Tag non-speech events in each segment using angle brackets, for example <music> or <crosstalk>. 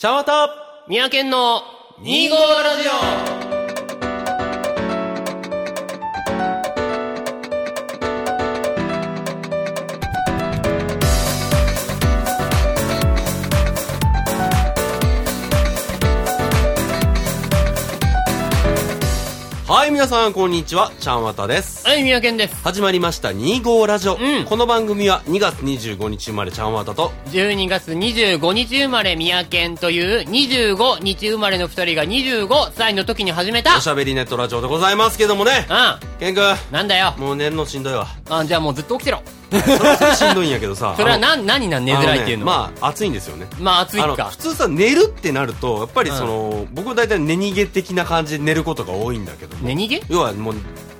茶綿。三宅県の2号ラジオ。はい、皆さん、こんにちは。ちゃんわたです。オはい、三宅県です。始まりました、2号ラジオ。んこの番組は2月25日生まれちゃんわたと、12月25日生まれ三宅県という25日生まれの2人が25歳の時に始めた。おしゃべりネットラジオでございますけどもね。うケン君、ん。なんだよ。もう寝るのしんどいわ。あ、じゃあもうずっと起きてろ。それはそれしんどいんやけどさ。<laughs> それはあのな、何なん寝づらいっていうのは？あねまあ、暑いんですよね。まあ、暑いか普。通さ寝るってなるとやっぱりその、僕大体寝逃げ的な感じで寝ることが多いんだけども寝逃げ？要はもう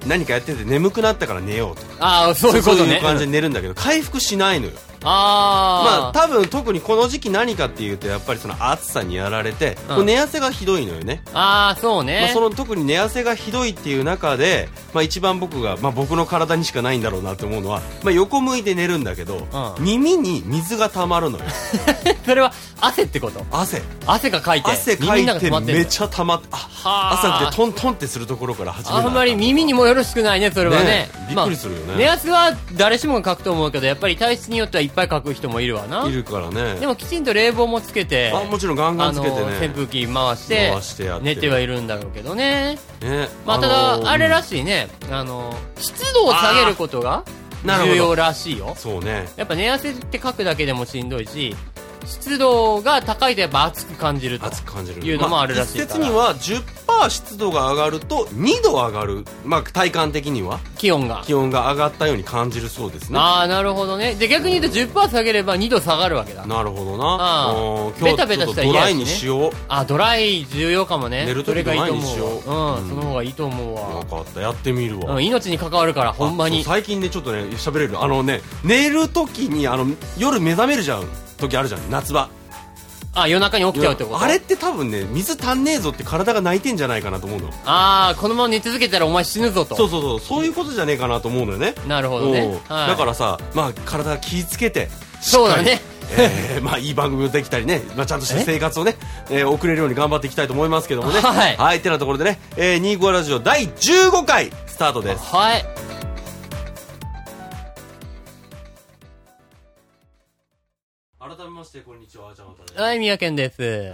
何かやってて眠くなったから寝ようとかああ、そういうことね。感じで寝るんだけど回復しないのよまああ多分特にこの時期何かっていうとやっぱりその暑さにやられて、うん。こう寝汗がひどいのよね、あ。ああ、そうまあ、ねそ。の特に寝汗がひどいっていう中で、まあ、一番僕が、まあ、僕の体にしかないんだろうなって思うのは、まあ、横向いて寝るんだけど、うん。耳に水が溜まるのよ。<laughs> それは汗ってこと？汗。汗がかいて。汗かいて詰まっちゃ溜まってあはあ。朝起きてトントンってするところから始めなあんまり耳にもよろしくないね、それはね。ねびっくりするよね。まあ寝汗は誰しもがかくと思うけど、やっぱり体質によってはいっぱいかく人もいるわな。いるからねでもきちんと冷房もつけて、あもちろんガンガンつけてね扇風機回して回してやって寝てはいるんだろうけどね。ねまあ、たのーだ、あれらしいね、あの、湿度を下げることが重要らしいよ。そうねやっぱ寝汗ってかくだけでもしんどいし、湿度が高いとやっぱ暑く感じると。いうのもあるらしいからまあ一説には10%湿度が上がると2度上がる。まあ体感的には。気温が。気温が上がったように感じるそうですね。ああ、なるほどね。で、逆に言うと10%下げれば2度下がるわけだ。なるほどな。今ベタベタしたら日ちょっとドライにしよう。あ、ドライ重要かもね。寝る時それがいいとドライにしよう。思うん、うんその方がいいと思うわ。分。かった。やってみるわ。うん、命に関わるから、ほんまに。最近ねちょっとね喋れる。あのね寝る時にあの夜目覚めるじゃん。時あるじゃん。夏場あ、夜中に起きちゃうってこと？あれって多分ね水足んねえぞって体が泣いてんじゃないかなと思うのあー、このまま寝続けたらお前死ぬぞと。そうそうそうそういうことじゃねえかなと思うのよねなるほどねうん。はい。だからさまあ体が気ぃつけてそうだね。えーまあいい番組をできたりね、まあ、ちゃんとした生活をね、えー送れるように頑張っていきたいと思いますけどもねはいはいてなところでね、えー、25ラジオ第15回スタートですはい。してこんにちはじゃあまたねはい、宮健です。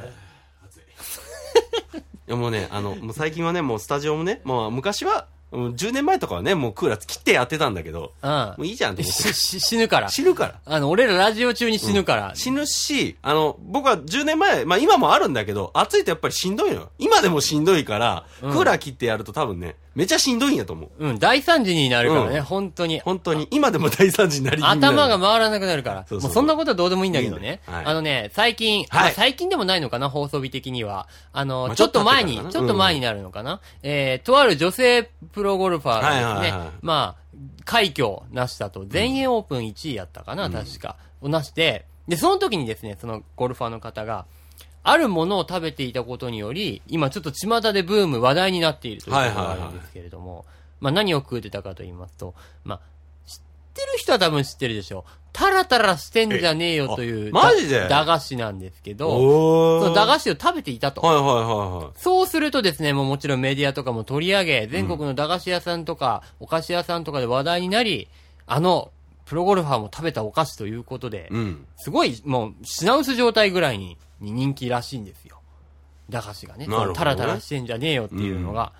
暑い <laughs> いやもうねあのもう最近はねもうスタジオもねもう昔はもう10年前とかはねもうクーラー切ってやってたんだけどうんもういいじゃんと思ってしし死ぬから。死ぬからあの、俺らラジオ中に死ぬから。死ぬし、あの、僕は10年前、まあ今もあるんだけど、暑いとやっぱりしんどいのよ。今でもしんどいから、うんクーラー切ってやると多分ね、めちゃしんどいんやと思う。うん、大惨事になるからね、うん本当に。本当に、今でも大惨事になり頭が回らなくなるから。そうそうもうそんなことはどうでもいいんだけどね。いいねはいあのね、最近、はいまあ最近でもないのかな、放送日的には。あの、まあちょっと前に、ちょっと経ってからかなちょっと前になるのかな。えー、とある女性プロゴルファーがですね、はいはいはいまあ、快挙を成したと、全英オープン1位やったかな、確か。を成して、で、その時にですね、そのゴルファーの方が、あるものを食べていたことにより、今ちょっと巷でブーム、話題になっているということがあるんですけれども、まあ何を食うてたかと言いますと、まあ、知ってる人は多分知ってるでしょう。タラタラしてんじゃねえよという、マジで？だ駄菓子なんですけど、その駄菓子を食べていたと。はいはいはいはい。そうするとですね、もうもちろんメディアとかも取り上げ、全国の駄菓子屋さんとか、お菓子屋さんとかで話題になり、あの、プロゴルファーも食べたお菓子ということで、うん。すごい、もう、品薄状態ぐらいにに人気らしいんですよ。駄菓子がね。なるほどねタラタラしてんじゃねえよっていうのが。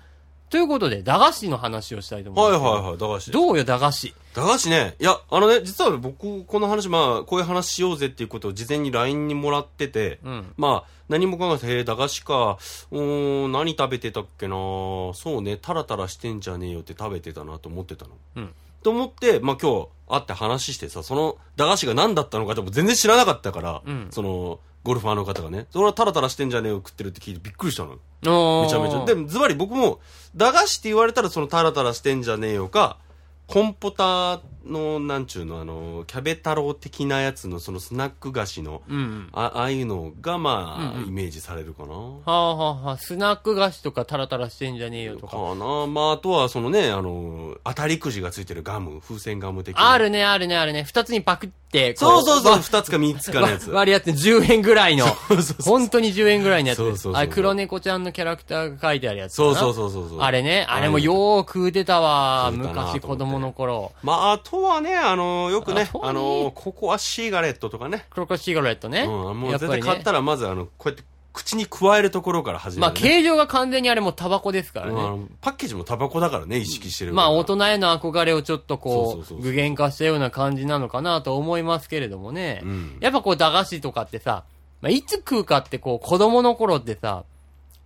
ということで、駄菓子の話をしたいと思はいいます。はいはい、駄菓子。どうよ、駄菓子？駄菓子ね、いや、あのね、実は僕、この話、まあ、こういう話しようぜっていうことを事前に LINE にもらってて、うん。まあ、何も考えず、へえ、駄菓子か、うーん、何食べてたっけなそうね、タラタラしてんじゃねえよって食べてたなと思ってたの。うん。と思って、まあ今日会って話してさ、その駄菓子が何だったのかでも全然知らなかったから、うんその、ゴルファーの方がね、それはタラタラしてんじゃねえよ食ってるって聞いてびっくりしたの。めちゃめちゃ。で、ズバリ僕も、駄菓子って言われたらそのタラタラしてんじゃねえよか、コンポタの、なんちゅうの、あの、キャベ太郎的なやつの、そのスナック菓子の、うんうん。あああいうのが、まあ、うんうんイメージされるかな。はあはあはあ、スナック菓子とかタラタラしてんじゃねえよとか。かな。まあ、あとは、そのね、あの、当たりくじがついてるガム、風船ガム的な。あるね、あるね、あるね。二つにパクって、こそうそうそう、わ二つか三つかのやつ。割るやつ10円ぐらいの。<laughs> そうそうそう本当に10円ぐらいのやつ。そうそうそうあれ、黒猫ちゃんのキャラクターが書いてあるやつ。そうそうそうそう。あれね、あれもよーく食うてたわ。昔子供の頃。まあ、あとはね、あの、よくねあ、の、ココアシーガレットとかね。クロコシガレットね。うん、もう絶対買ったら、まず、あの、こうやって、口に加えるところから始めまあ、る、ね。形状が完全にあれもタバコですからね。うんパッケージもタバコだからね、意識してるまあ、大人。人への憧れをちょっとこう、具現化したような感じなのかなと思いますけれどもね。うんやっぱこう、駄菓子とかってさ、まあ、いつ食うかってこう、子供の頃ってさ、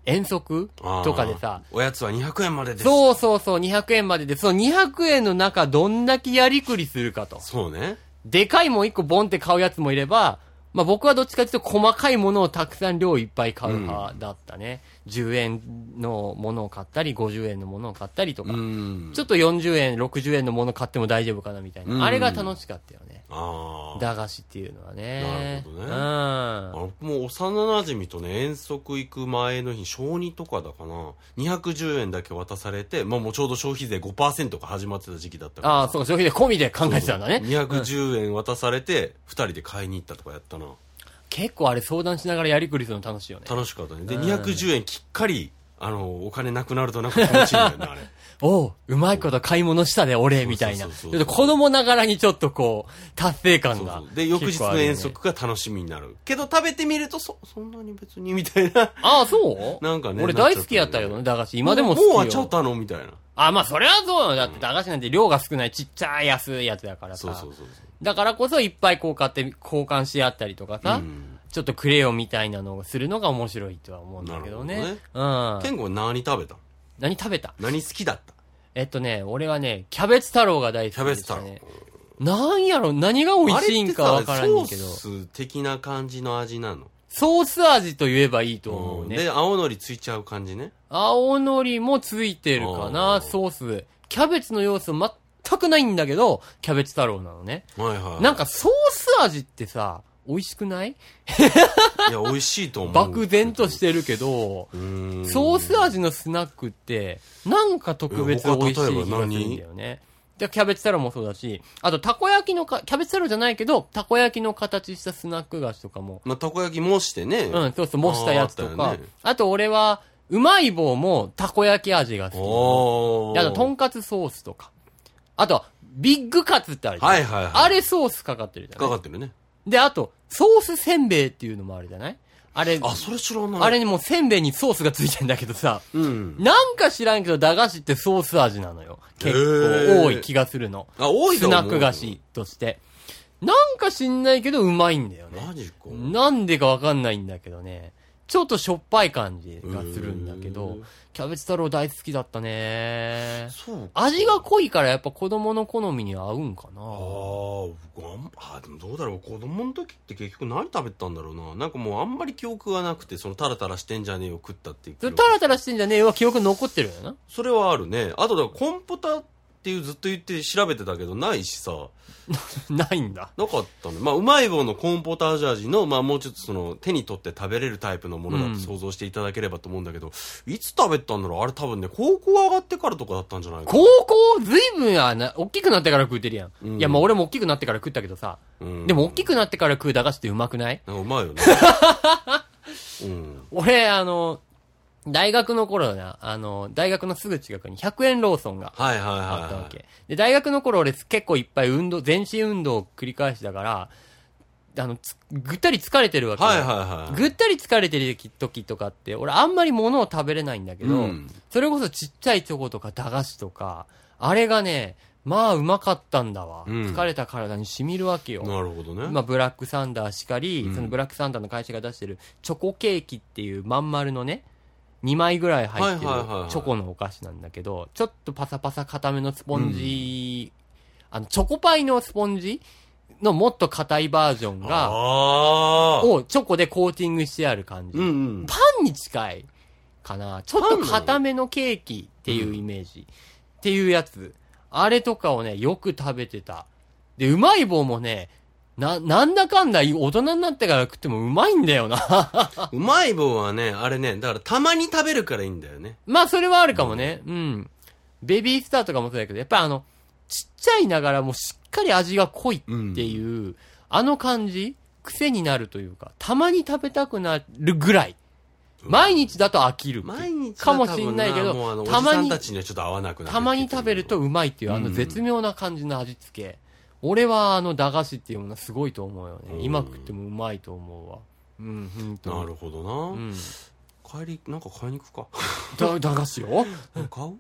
遠足とかでさ、おやつは200円までです。そうそうそう、200円までで、その200円の中どんだけやりくりするかと。そうね。でかいもん1個ボンって買うやつもいれば、まあ僕はどっちかというと細かいものをたくさん量いっぱい買う派だったね。10円のものを買ったり、50円のものを買ったりとか。うん。ちょっと40円、60円のもの買っても大丈夫かなみたいな。うんあれが楽しかったよね。駄菓子っていうのはね。なるほどねうん。あのもう幼馴染とね遠足行く前の日小2とかだかな210円だけ渡されて、まあ、もうちょうど消費税5%が始まってた時期だったからああ、そうか、消費で込みで考えてたんだね。210円渡されて2人で買いに行ったとかやったな結構あれ相談しながらやりくりするの楽しいよね。楽しかったねでうん210円きっかりあのお金なくなるとなんか気持ちいいんだよねあれおう、うまいこと買い物したで、俺、みたいな。子供ながらにちょっとこう、達成感がそうそう。で翌日の遠足が楽しみになるけど食べてみるとそそんなに別にみたいなああ、そう？なんかね俺大好きやったけどね、駄菓子。今でも好きよ。もう終わっちゃったのみたいなあ、まあそれはそうよ。だって駄菓子なんて量が少ないちっちゃい安いやつだからさ。そうそうそうそうだからこそいっぱいこう買って交換し合ったりとかさ、うんちょっとクレヨンみたいなのをするのが面白いとは思うんだけどね。なるうん。健吾何食べた何食べた？何好きだった？えっとね、俺はね、キャベツ太郎が大好きキャベツ太郎でしたね。なんやろ、何が美味しいんかわからんけど。ソース的な感じの味なの？ソース味と言えばいいと思うね。で、青のりついちゃう感じね？青のりもついてるかあな、ーソース。キャベツの要素全くないんだけど、キャベツ太郎なのね。はいはい。なんかソース味ってさ、美味しくない？いや、美味しいと思う。漠然としてるけど、うーん。ソース味のスナックって、なんか特別美味しい気がするんだよね。で、キャベツ太郎もそうだし、あと、たこ焼きのか、キャベツ太郎じゃないけど、たこ焼きの形したスナック菓子とかも、まあ、たこ焼きもしてね。うん、そうそう、模したやつとか、あ,、あーあと俺は、うまい棒もたこ焼き味が好き。あと、とんかつソースとか。あと、ビッグカツってあるじゃん。はいはいはい。あれソースかかってるじゃない？かかってるね。で、あと、ソースせんべいっていうのもあるじゃない？あれ、あ、それ知らない。あれにもうせんべいにソースがついてんだけどさ、うん。なんか知らんけど駄菓子ってソース味なのよ。結構多い気がするの。あ、多いスナック菓子として。なんか知んないけどうまいんだよね。マジか。なんでかわかんないんだけどね。ちょっとしょっぱい感じがするんだけどキャベツ太郎大好きだったね。そうか。味が濃いからやっぱ子供の好みに合うんかな。ああ、僕あどうだろう。子供の時って結局何食べたんだろうな。なんかもうあんまり記憶がなくて、そのタラタラしてんじゃねえよ食ったっていうタラタラしてんじゃねえわ記憶残ってるよな。それはあるね。あとだからコンポタっていうずっと言って調べてたけどないしさ。<laughs> ないんだ。なかったね。まあ、うまい棒のコーンポタージュ味の、まあ、もうちょっとその、手に取って食べれるタイプのものだうんと想像していただければと思うんだけど、いつ食べたんだろう？あれ多分ね、高校上がってからとかだったんじゃないか高校ずいぶんやな、大きくなってから食うてるやん。うんいや、まあ俺も大きくなってから食ったけどさ。うん。でも大きくなってから食う駄菓子ってうまくない？うまいよね。<laughs> うん。俺、あの、大学の頃な、あの、大学のすぐ近くに100円ローソンがはいはいはい、はい。あったわけ。で、大学の頃俺結構いっぱい運動、全身運動を繰り返しだから、あの、つぐったり疲れてるわけよ。はいはいはい。ぐったり疲れてる時とかって、俺あんまり物を食べれないんだけど、うんそれこそちっちゃいチョコとか駄菓子とか、あれがね、まあうまかったんだわ。うん疲れた体に染みるわけよ。なるほどね。まあブラックサンダーしかり、うんそのブラックサンダーの会社が出してるチョコケーキっていうまん丸のね、2枚ぐらい入ってるチョコのお菓子なんだけど、ちょっとパサパサ固めのスポンジ、あの、チョコパイのスポンジのもっと硬いバージョンが。をチョコでコーティングしてある感じ。うんうん。パンに近いかな。ちょっと固めのケーキっていうイメージ。っていうやつ。あれとかをね、よく食べてた。で、うまい棒もね、な、なんだかんだ大人になってから食ってもうまいんだよな。<laughs> うまい棒はね、あれね、だからたまに食べるからいいんだよね。まあ、それはあるかもね。うん。ベビースターとかもそうだけど、やっぱりあの、ちっちゃいながらもしっかり味が濃いっていう、あの感じ癖になるというか、たまに食べたくなるぐらい。毎日だと飽きる毎日かもしんないけどもうあの、たまにたちにはちょっと合わなくなる。たまに食べるとうまいっていう、あのうん絶妙な感じの味付け。俺はあの駄菓子っていうものはすごいと思うよね。うん今食ってもうまいと思うわ。うん。なるほどな、うん。帰り、なんか買いに行くか？だ駄菓子よ買う？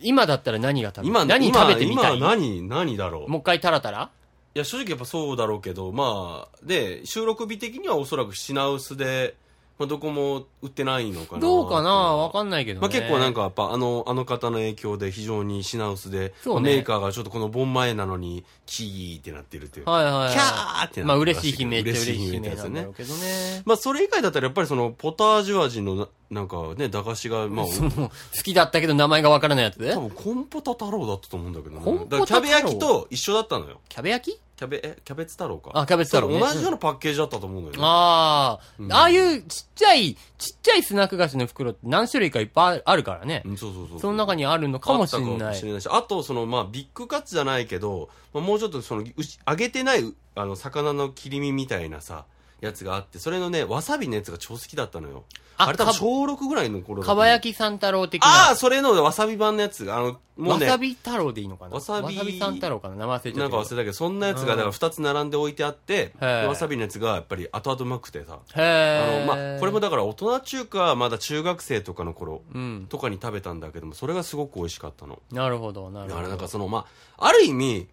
今だったら何が食べ今、何食べてみたい？今今何、何だろう？もう一回タラタラ？いや、正直やっぱそうだろうけど、まあ、で、収録日的にはおそらく品薄で、まあ、どこも売ってないのかな。どうかな？わかんんないけどね。まあ結構なんかやっぱあの、あの方の影響で非常に品薄で、そうねメーカーがちょっとこの盆前なのに、キーってなってるっていう。はいはいはい。キャーってなまあってるら嬉しい悲鳴って嬉しい悲鳴なんだろう。けどね。まあそれ以外だったらやっぱりその、ポタージュ味のな、なんかね、駄菓子が、まあ、<laughs> その好きだったけど名前がわからないやつ多分コンポタ太郎だったと思うんだけどね。コンポタ太郎？だからキャベ焼きと一緒だったのよ。キャベ焼き？キャベ、え、キャベツ太郎か。あキャベツ太郎ね同じようなパッケージだったと思うんだよね。ああ、うんああいうちっちゃい、ちっちゃいスナック菓子の袋って何種類かいっぱいあるからね。うん、そうそうそう。その中にあるのかもしれないかもし。れないし、あと、その、まあ、ビッグカツじゃないけど、まあ、もうちょっとその、うし揚げてない、うあの、魚の切り身みたいなさ、やつがあって、それのね、わさびのやつが超好きだったのよ。ああれ多分か小6ぐらいの頃だかば焼き三太郎的な。ああ、それのわさび版のやつが、あの、もうね、わさび太郎でいいのかな？わさび三太郎かな？名前忘れちゃなんったけど。か忘れたけど、そんなやつが、だから二つ並んで置いてあって、わさびのやつがやっぱり後々うまくてさ。あへの、え。まあ、これもだから大人中華、まだ中学生とかの頃うん。とかに食べたんだけども、それがすごく美味しかったの。なるほど、なるほど。だからなんかその、まあ、ある意味、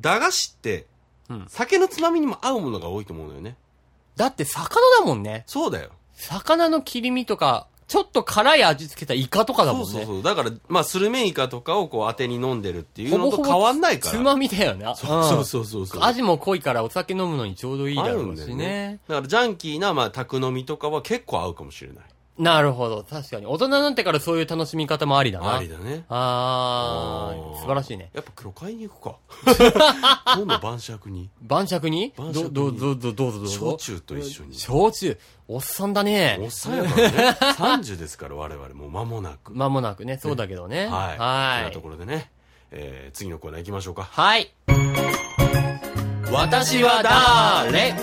駄菓子って、うん酒のつまみにも合うものが多いと思うのよね。だって魚だもんね。そうだよ。魚の切り身とか、ちょっと辛い味付けたイカとかだもんね。そうそうそう。だから、まあ、スルメイカとかをこう当てに飲んでるっていうのと変わんないから。つまみだよね。そうそうそうそう。味も濃いからお酒飲むのにちょうどいいだ合ろうしねね。。だから、ジャンキーな、まあ、宅飲みとかは結構合うかもしれない。なるほど。確かに。大人になってからそういう楽しみ方もありだな。ありだね。あー、素晴らしいね。やっぱ黒買いに行くか。<laughs> 今度晩酌に。晩酌に？晩酌にど、ど、ど、ど、どうぞどうぞ。焼酎と一緒に。焼酎。おっさんだねおっ。さんやからね。30ですから、我々。もう間もなく。間もなくね、そうだけどね。はい。はいそんなと。ころでね、えー、次のコーナー行きましょうか。はい。私はだーれ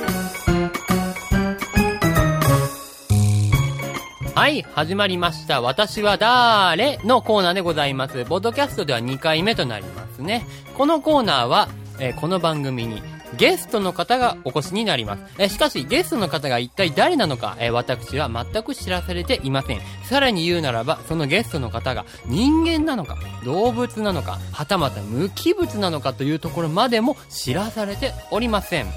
はい、始まりました。私はだーれのコーナーでございます。ボッドキャストでは2回目となりますね。このコーナーは、えーこの番組にゲストの方がお越しになります。えーしかし、ゲストの方が一体誰なのか、えー私は全く知らされていません。さらに言うならば、そのゲストの方が人間なのか、動物なのか、はたまた無機物なのかというところまでも知らされておりません。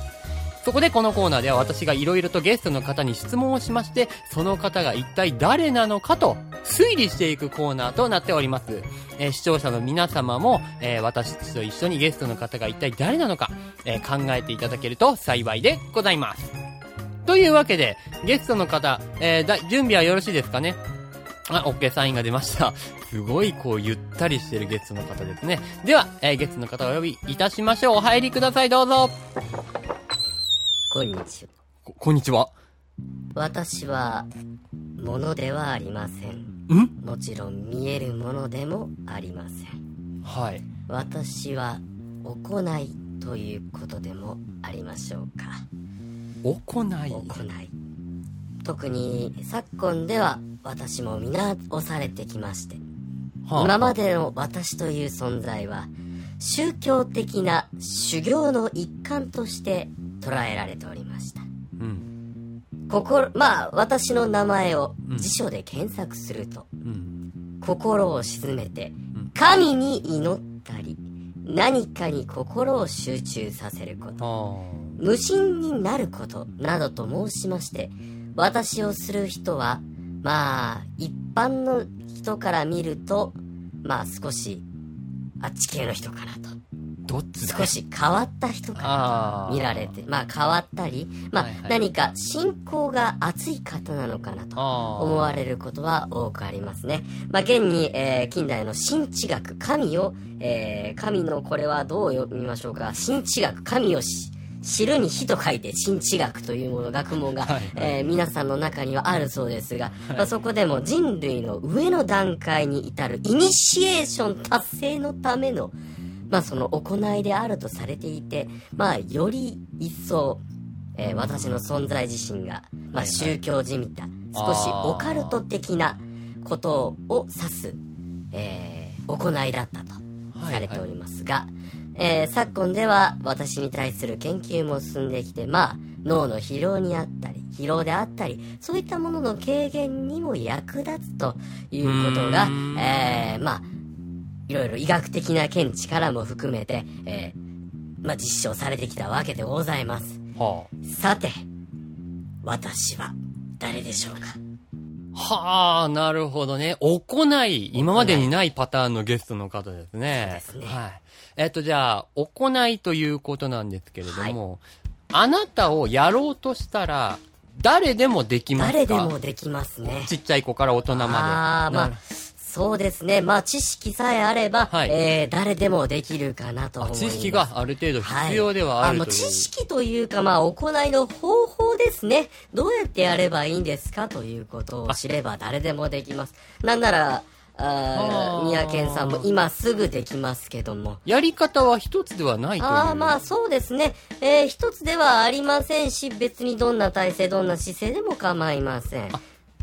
そこでこのコーナーでは私がいろいろとゲストの方に質問をしまして、その方が一体誰なのかと推理していくコーナーとなっております。えー視聴者の皆様も、えー私たちと一緒にゲストの方が一体誰なのか、えー考えていただけると幸いでございます。というわけで、ゲストの方、えだ準備はよろしいですかね？あ、OK サインが出ました。すごいこうゆったりしてるゲストの方ですね。では、えゲストの方をお呼びいたしましょう。お入りください、どうぞ。こんにちは。こ、こんにちは。私は、ものではありません。ん？もちろん見えるものでもありません。はい。私は、行いということでもありましょうか。行い。行い。特に昨今では私も見直されてきまして、はあ今までの私という存在は宗教的な修行の一環として捉えられておりました。うん。心、まあ、私の名前を辞書で検索すると、うん。心を沈めて、神に祈ったり、何かに心を集中させること、あ無心になること、などと申しまして、私をする人は、まあ、一般の人から見ると、まあ少し、あっち系の人かなと。どっちだ少し変わった人かあー。見られて、まあ変わったり、まあはいはい。何か信仰が熱い方なのかなと思われることは多くありますね。まあ現に、えー近代の神知学、神を、えー神のこれはどう読みましょうか、神知学、神をし知るに火と書いて神知学というもの、学問が、はいはい。えー皆さんの中にはあるそうですが、まあ、そこでも人類の上の段階に至るイニシエーション達成のための、まあその行いであるとされていて、まあより一層、えー私の存在自身が、まあ宗教じみた、少しオカルト的なことを指す、えー行いだったとされておりますが、えー昨今では私に対する研究も進んできて、まあ脳の疲労にあったり、疲労であったり、そういったものの軽減にも役立つということがえーまあ、いろいろ医学的な見地からも含めて、えーまあ、実証されてきたわけでございます。はさて、私は誰でしょうか？あ、はあ、なるほどね。行い、今までにないパターンのゲストの方ですね。そうですねはい。えっと、じゃあ、行いということなんですけれども、あなたをやろうとしたら、誰でもできますか？誰でもできますね。ちっちゃい子から大人まで。ああ、まあ、そうですね。まあ、知識さえあれば、はいえー誰でもできるかなと思います。知識がある程度必要ではあるい、とい知識というか、まあ、行いの方法ですね。どうやってやればいいんですかということを知れば誰でもできます。なんなら、ああーー宮健さんも今すぐできますけども。やり方は一つではないと。ああ、まあそうですね。えー一つではありませんし、別にどんな体勢、どんな姿勢でも構いません。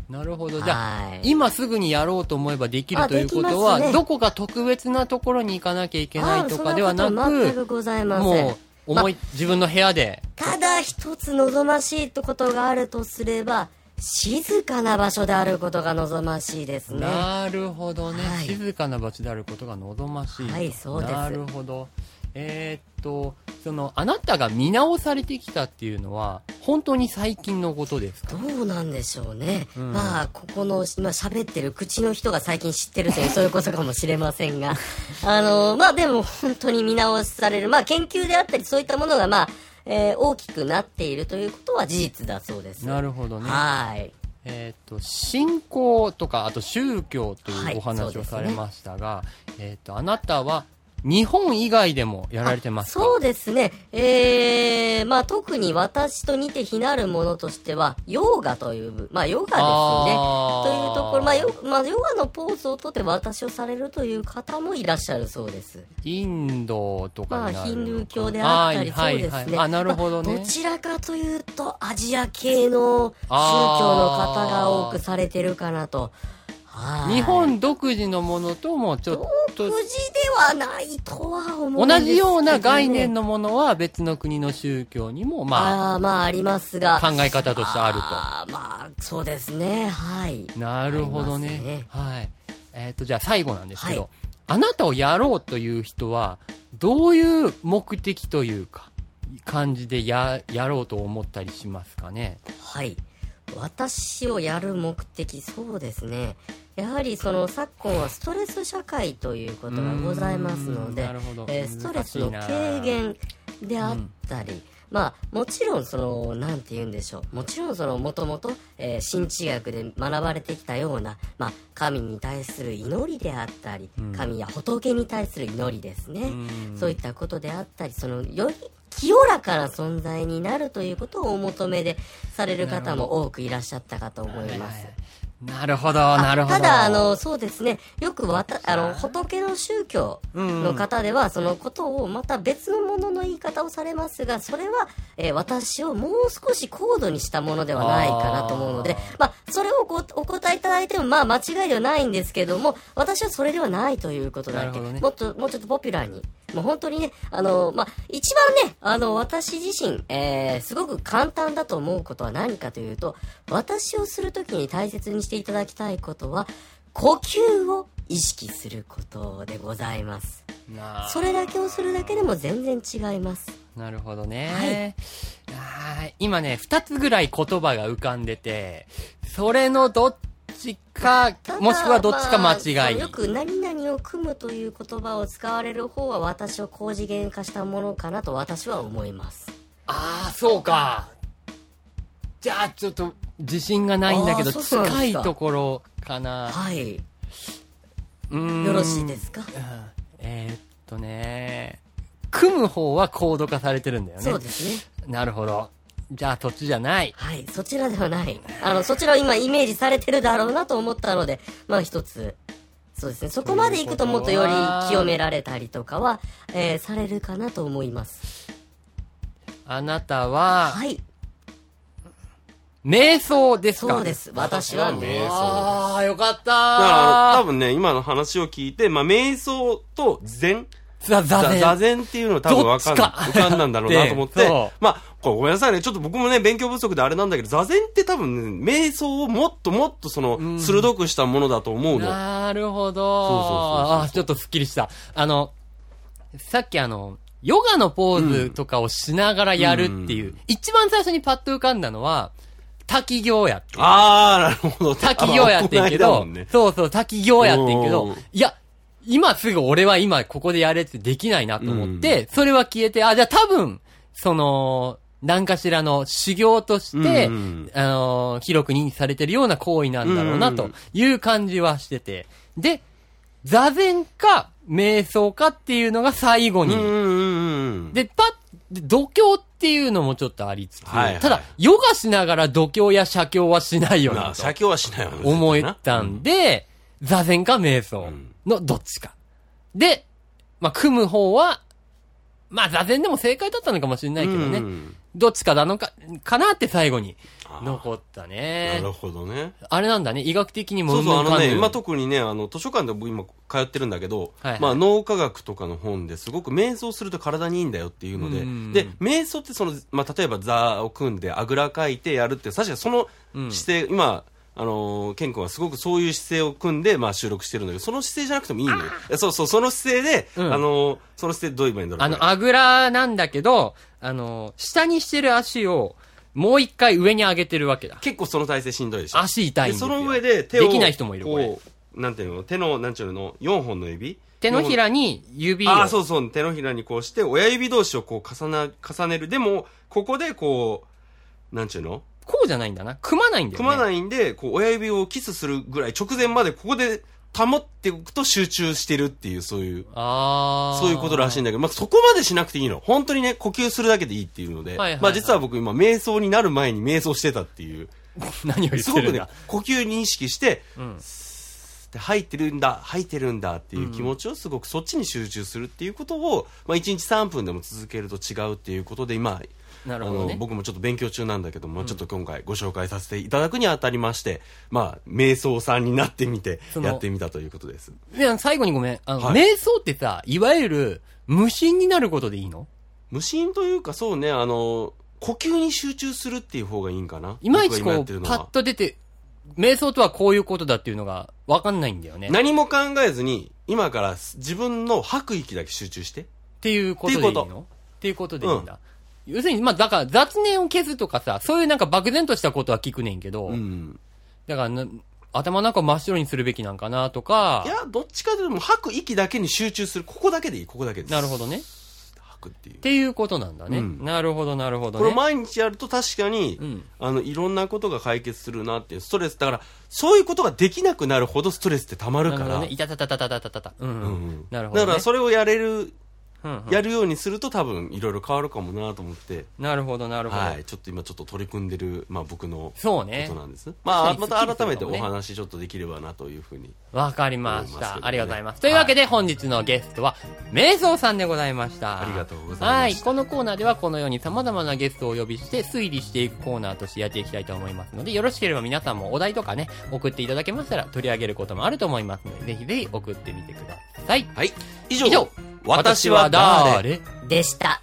なるほど。じゃあ、はい。今すぐにやろうと思えばできるあということは、ねどこか特別なところに行かなきゃいけないとかではなくく、ございません。もう、思い、自分の部屋で。ただ一つ望ましいことがあるとすれば、静かな場所であることが望ましいですね。なるほどね、はい静かな場所であることが望ましい。はいそうですなるほど。えーっと、その、あなたが見直されてきたっていうのは、本当に最近のことですか？どうなんでしょうね。んまあ、ここの、今喋ってる口の人が最近知ってるという、そういうことかもしれませんが。<laughs> あの、まあでも本当に見直される。まあ研究であったり、そういったものがまあ、えー大きくなっているということは事実だそうです。なるほどね。はい。えーっと、信仰とか、あと宗教とはいいうお話をされましたが、えーっと、あなたは、日本以外でもやられてますか？そうですね。えー、まあ特に私と似て非なるものとしては、ヨーガという、まあヨガですね。というところ、まあヨ,、まあ、ヨガのポーズをとって私をされるという方もいらっしゃるそうです。インドとかまあ、ヒンドゥー教であったり、はいそうですね。あ、なるほどね。まあどちらかというと、アジア系の宗教の方が多くされてるかなと。はい日本独自のものともちょっと独自ではないとは思うん同じような概念のものは別の国の宗教にもまああ、まあありますが。あ考え方としてあるあーまあ、そうですね。はい。と。なるほどね。ますはい。えっ、と、じゃあ最後なんですけど、はいあなたをやろうという人は、どういう目的というか、感じでや、やろうと思ったりしますかね？はい。私をやる目的、そうですね。やはりその昨今はストレス社会ということがございますのでえーストレスの軽減であったり、まあもちろんその、なんて言うんでしょう。もちろんその、もともと、えー神知学で学ばれてきたような、まあ神に対する祈りであったり、神や仏に対する祈りですね。うん。そういったことであったり、その、より清らかな存在になるということをお求めでされる方も多くいらっしゃったかと思います。なるほど、なるほど。ただ、あの、そうですね。よくわた、あの、仏の宗教の方では、そのことをまた別のものの言い方をされますが、それは、えー私をもう少し高度にしたものではないかなと思うので、まあ、それをごお答えいただいても、まあ、間違いではないんですけども、私はそれではないということだけ、ね。もっと、もうちょっとポピュラーに、もう本当にね、あの、まあ、一番ね、あの、私自身、えー、すごく簡単だと思うことは何かというと、私をするときに大切にしていただきたいことは、呼吸を意識することでございます。なそれだけをするだけでも全然違います。なるほどね。はい。今ね、二つぐらい言葉が浮かんでて、それのどっちか、もしくはどっちか間まあ違い。よく何々を組むという言葉を使われる方は私を高次元化したものかなと私は思います。ああ、そうか。じゃあ、ちょっと、自信がないんだけど、近いところかな。はい。うーんよろしいですか？うんえーっとね、組む方はコード化されてるんだよね。そうですね。なるほど。じゃあ、そっちじゃない。はい。そちらではない。あの、そちらを今イメージされてるだろうなと思ったので、まあ一つ、そうですね。そこまで行くともっとより清められたりとかは、えーされるかなと思います。あなたは、はい。瞑想ですか？そうです。私は瞑想ああ、よかっだから、多た分ね、今の話を聞いて、まあ、瞑想と禅、座座座禅。座禅っていうのは多分わかんない。か浮かんだんだろうなと思って。<laughs> まあ、ごめんなさいね。ちょっと僕もね、勉強不足であれなんだけど、座禅って多分ね、瞑想をもっともっとその、ん鋭くしたものだと思うの。なるほど。そうそうそうあーちょっとスッキリした。あの、さっきあの、ヨガのポーズとかをしながらやるっていう、うん一番最初にパッと浮かんだのは、滝行やって。あー、なるほど。滝行やってんけど、ねそうそう、滝行やってんけどいや、今すぐ俺は今ここでやれってできないなと思って、それは消えて、あ、じゃあ多分、その、何かしらの修行として、うんあのー広く認知されてるような行為なんだろうな、という感じはしてて。で、座禅か、瞑想かっていうのが最後に。うんうんうんうん。で、パッ、で度胸っていうのもちょっとありつつ、はいはいただ、ヨガしながら度胸や写経はしないよなと。まあ、写経はしないわね。思ったんで、座禅か瞑想のどっちか。で、まあ、組む方は、まあ、座禅でも正解だったのかもしれないけどね。うんどっちかなのか、かなって最後に残ったなねる。ほどね。あれなんだね、医学的にもそうそう、あのね、今と、特にね、あの、図書館で僕今通ってるんだけど、はいはいまあ脳科学とかの本ですごく瞑想すると体にいいんだよっていうので、うんで、瞑想ってその、まあ例えば座を組んであぐらかいてやるって、確かにそのうん姿勢、今、あのーケン君はすごくそういう姿勢を組んで、まあ収録してるんだけど、その姿勢じゃなくてもいいのよ。そうそう、その姿勢で、うんあのーその姿勢どう言えばいいんだろう。あの、あぐらなんだけど、あの、下にしてる足を、もう一回上に上げてるわけだ。結構その体勢しんどいでしょ？足痛いんですよ。でその上で手をできない人もいる、これ。こうなんていうの？手のなんちゅうの？4本の指？手のひらに指を。ああそうそう手のひらにこうして親指同士をこう重な重ねるでもここでこうなんちゅうの？こうじゃないんだな。組まないんだよね。組まないんでこう親指をキスするぐらい直前までここで保っておくと集中してるっていうそういうああ。そういうことらしいんだけど、まあ、そこまでしなくていいの。本当にね、呼吸するだけでいいっていうので、はいはいはいまあ実は僕今、瞑想になる前に瞑想してたっていう、何を言っすごくねてるんだ。、呼吸認識して、うん。で吐いてるんだ吐いてるんだっていう気持ちをすごくそっちに集中するっていうことを、まあ、1日3分でも続けると違うっていうことで今あなるほどね。の僕もちょっと勉強中なんだけども、ちょっと今回ご紹介させていただくにあたりましてまあ瞑想さんになってみてやってみたということです。で、最後にごめん。あの、はい。瞑想ってさ、いわゆる、無心になることでいいの？無心というかそうねあの呼吸に集中するっていう方がいいんかな？いまいちこう、パッと出て、瞑想とはこういうことだっていうのがわかんないんだよね。っ何も考えずに今から自分の吐く息だけ集中して。ていうことでいいの？っていうこと。でいいんだ。要するに、まあ、だから雑念を消すとかさ、そういうなんか漠然としたことは聞くねんけど、うんだからな、頭の中を真っ白にするべきなんかなとかい、やどっちかというと吐く息だけに集中するここだけでいいここだけですなるほどね。っ吐くっていうていうことなんだね。うんなるほど、なるほどね。これ毎日やると確かに、うんあのいろんなことが解決するなっていうストレスだからそういうことができなくなるほどストレスってたまるからなるほどね。いたたたたたたたたた。うん、う。うんうんんなるほど、ね。だからそれをやれるやるようにすると多分いろいろ変わるかもなと思って、なるほど、なるほど。はい、ちょっと今ちょっと取り組んでる、まあ、僕のこそうねと。なんです、まあ、また改めてお話ちょっとできればなというふうにわかりました。ありがとうございます。というわけで、本日のゲストは、瞑想さんでございました。ありがとうございましたはい。このコーナーでは、このように様々なゲストをお呼びして、推理していくコーナーとしてやっていきたいと思いますので、よろしければ皆さんもお題とかね、送っていただけましたら、取り上げることもあると思いますので、ぜひぜひ送ってみてください。はい以上以上私は誰？でした。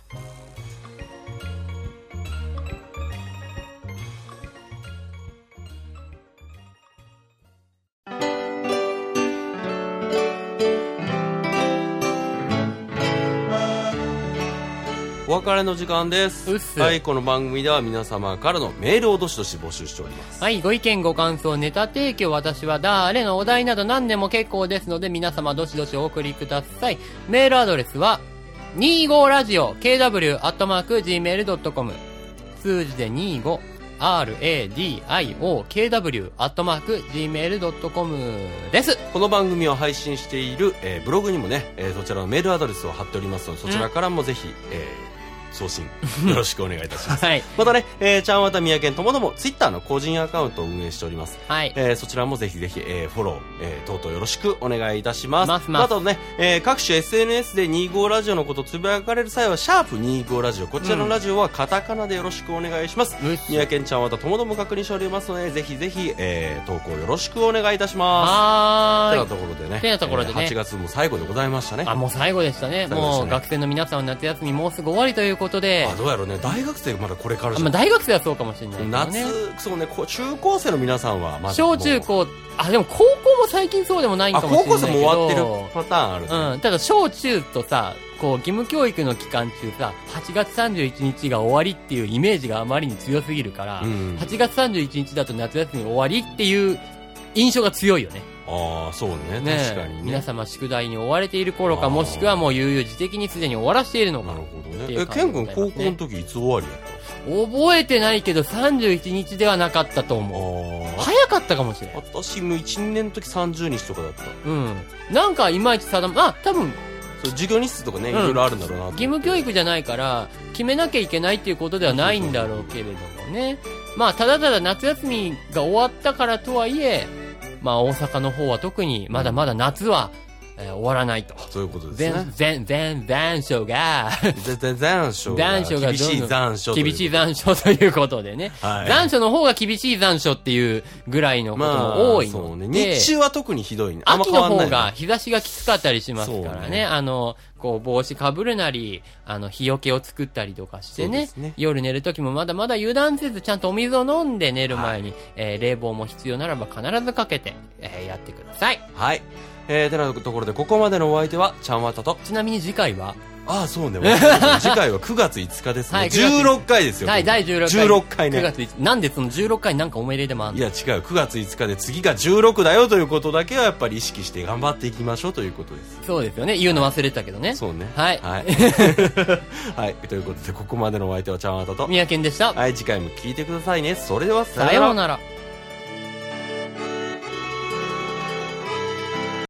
お別れの時間ですはいこの番組では皆様からのメールをどしどし募集しておりますはい、ご意見ご感想、ネタ提供、私は誰のお題など何でも結構ですので、皆様どしどしお送りください。メールアドレスは、25ラジオ kw アットマーク gmail.com 数字で25 radio kw アットマーク gmail.com です。この番組を配信している、えーブログにもね、えーそちらのメールアドレスを貼っておりますのでそちらからもぜひ、えー送信よろしくお願いいたしますはい。またね、えー、ちゃんわたみやけんともどもツイッターの個人アカウントを運営しておりますはい。えーそちらもぜひぜひ、えーフォロー、えー等々よろしくお願いいたします。ますますあとね、えー各種 SNS で25ラジオのことをつぶやかれる際は、シャープ25ラジオ。こちらのラジオはカタカナでよろしくお願いします。うっす三宅ちゃんはともども確認しておりますので、ぜひぜひ、えー投稿よろしくお願いいたします。てなはーい。ところでね。てなところでねえー8月も最後でございましたね。あ、もう最後でしたね。ねもう学生の皆さんの夏休みもうすぐ終わりということで、あどうやろうね。大学生まだこれからじゃまあ大学生はそうかもしれないけど夏ね。、そうね、中高生の皆さんはまだ小中高、あ、でも高校も最近そうでもないんあ、かもしれないけど。高校生も終わってるパターンあるね。うん。ただ小中とさ、こう義務教育の期間中さ、8月31日が終わりっていうイメージがあまりに強すぎるから、うん8月31日だと夏休み終わりっていう印象が強いよね。ああ、そうね。ね確かにね。皆様宿題に追われている頃か、もしくはもう悠々自適にすでに終わらせているのかなる。ほどね。え、ケン君高校の時いつ終わりやっ覚えてないけど31日ではなかったとた思う。あ早かったかもしれんあ。。私も1、2年の時30日とかだった。うん。なんかいまいち定ま、あ、多分そう授業日数とかね、いうんろいろあるんだろうな義務教育じゃないから、決めなきゃいけないっていうことではないんだろうけれどもね。まあ、ただただ夏休みが終わったからとはいえ、まあ、大阪の方は特にまだまだ夏は、えー終わらないと。そういうことです全ね。、全、全、残暑が、全然残暑が。残暑が厳しい残暑厳しい残暑ということでね。はい残暑の方が厳しい残暑っていうぐらいのことも多いそうね。ので、日中は特にひどいね。秋の。方が日差しがきつかったりしますからね。ねあの、こう帽子かぶるなり、あの、日よけを作ったりとかしてね。ね夜寝るときもまだまだ油断せず、ちゃんとお水を飲んで寝る前に、えー冷房も必要ならば必ずかけて、えーやってください。はい。えー、てなところで、ここまでのお相手は、ちゃんわたと、ちなみに次回は、ああ、そうね。次回は9月5日ですね。<laughs> はい9月16回ですよ。はい、第16回。16回9ね。月1なんでその16回になんかおめででもあんの？いや違う9月5日で次が16だよということだけはやっぱり意識して頑張っていきましょうということですそうですよね。言うの忘れてたけどね。そうねはいはい、<laughs> はい、ということでここまでのお相手はちゃんわたと宮健でした。はい次回も聞いてくださいねそれではさようなら。